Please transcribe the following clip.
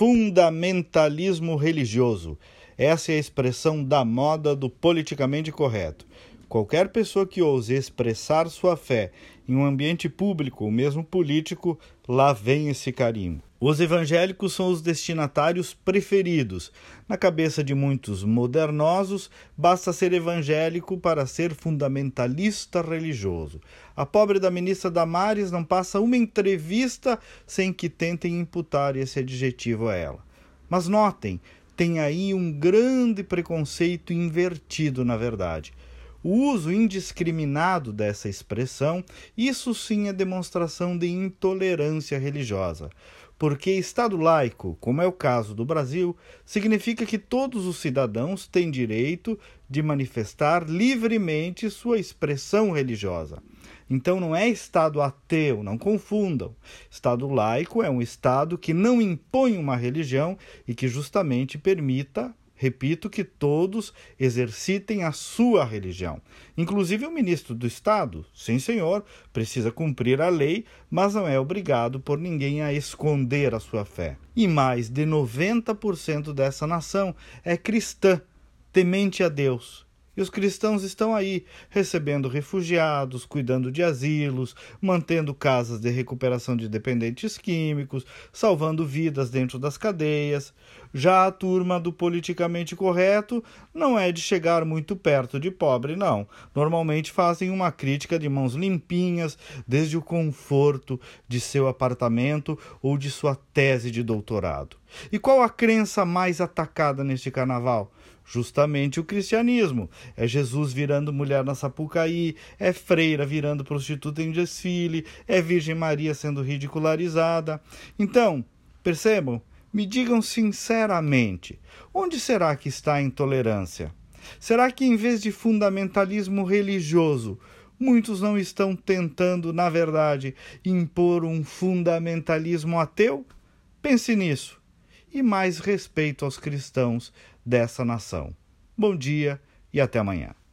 fundamentalismo religioso. Essa é a expressão da moda do politicamente correto. Qualquer pessoa que ouse expressar sua fé em um ambiente público ou mesmo político, lá vem esse carimbo. Os evangélicos são os destinatários preferidos. Na cabeça de muitos modernosos, basta ser evangélico para ser fundamentalista religioso. A pobre da ministra Damares não passa uma entrevista sem que tentem imputar esse adjetivo a ela. Mas notem, tem aí um grande preconceito invertido, na verdade. O uso indiscriminado dessa expressão, isso sim é demonstração de intolerância religiosa. Porque Estado laico, como é o caso do Brasil, significa que todos os cidadãos têm direito de manifestar livremente sua expressão religiosa. Então não é Estado ateu, não confundam. Estado laico é um Estado que não impõe uma religião e que justamente permita Repito que todos exercitem a sua religião. Inclusive o ministro do Estado, sim senhor, precisa cumprir a lei, mas não é obrigado por ninguém a esconder a sua fé. E mais de 90% dessa nação é cristã, temente a Deus e os cristãos estão aí, recebendo refugiados, cuidando de asilos, mantendo casas de recuperação de dependentes químicos, salvando vidas dentro das cadeias. Já a turma do politicamente correto não é de chegar muito perto de pobre, não. Normalmente fazem uma crítica de mãos limpinhas, desde o conforto de seu apartamento ou de sua tese de doutorado. E qual a crença mais atacada neste carnaval? justamente o cristianismo. É Jesus virando mulher na Sapucaí, é freira virando prostituta em desfile, é Virgem Maria sendo ridicularizada. Então, percebam, me digam sinceramente, onde será que está a intolerância? Será que em vez de fundamentalismo religioso, muitos não estão tentando, na verdade, impor um fundamentalismo ateu? Pense nisso. E mais respeito aos cristãos dessa nação. Bom dia e até amanhã.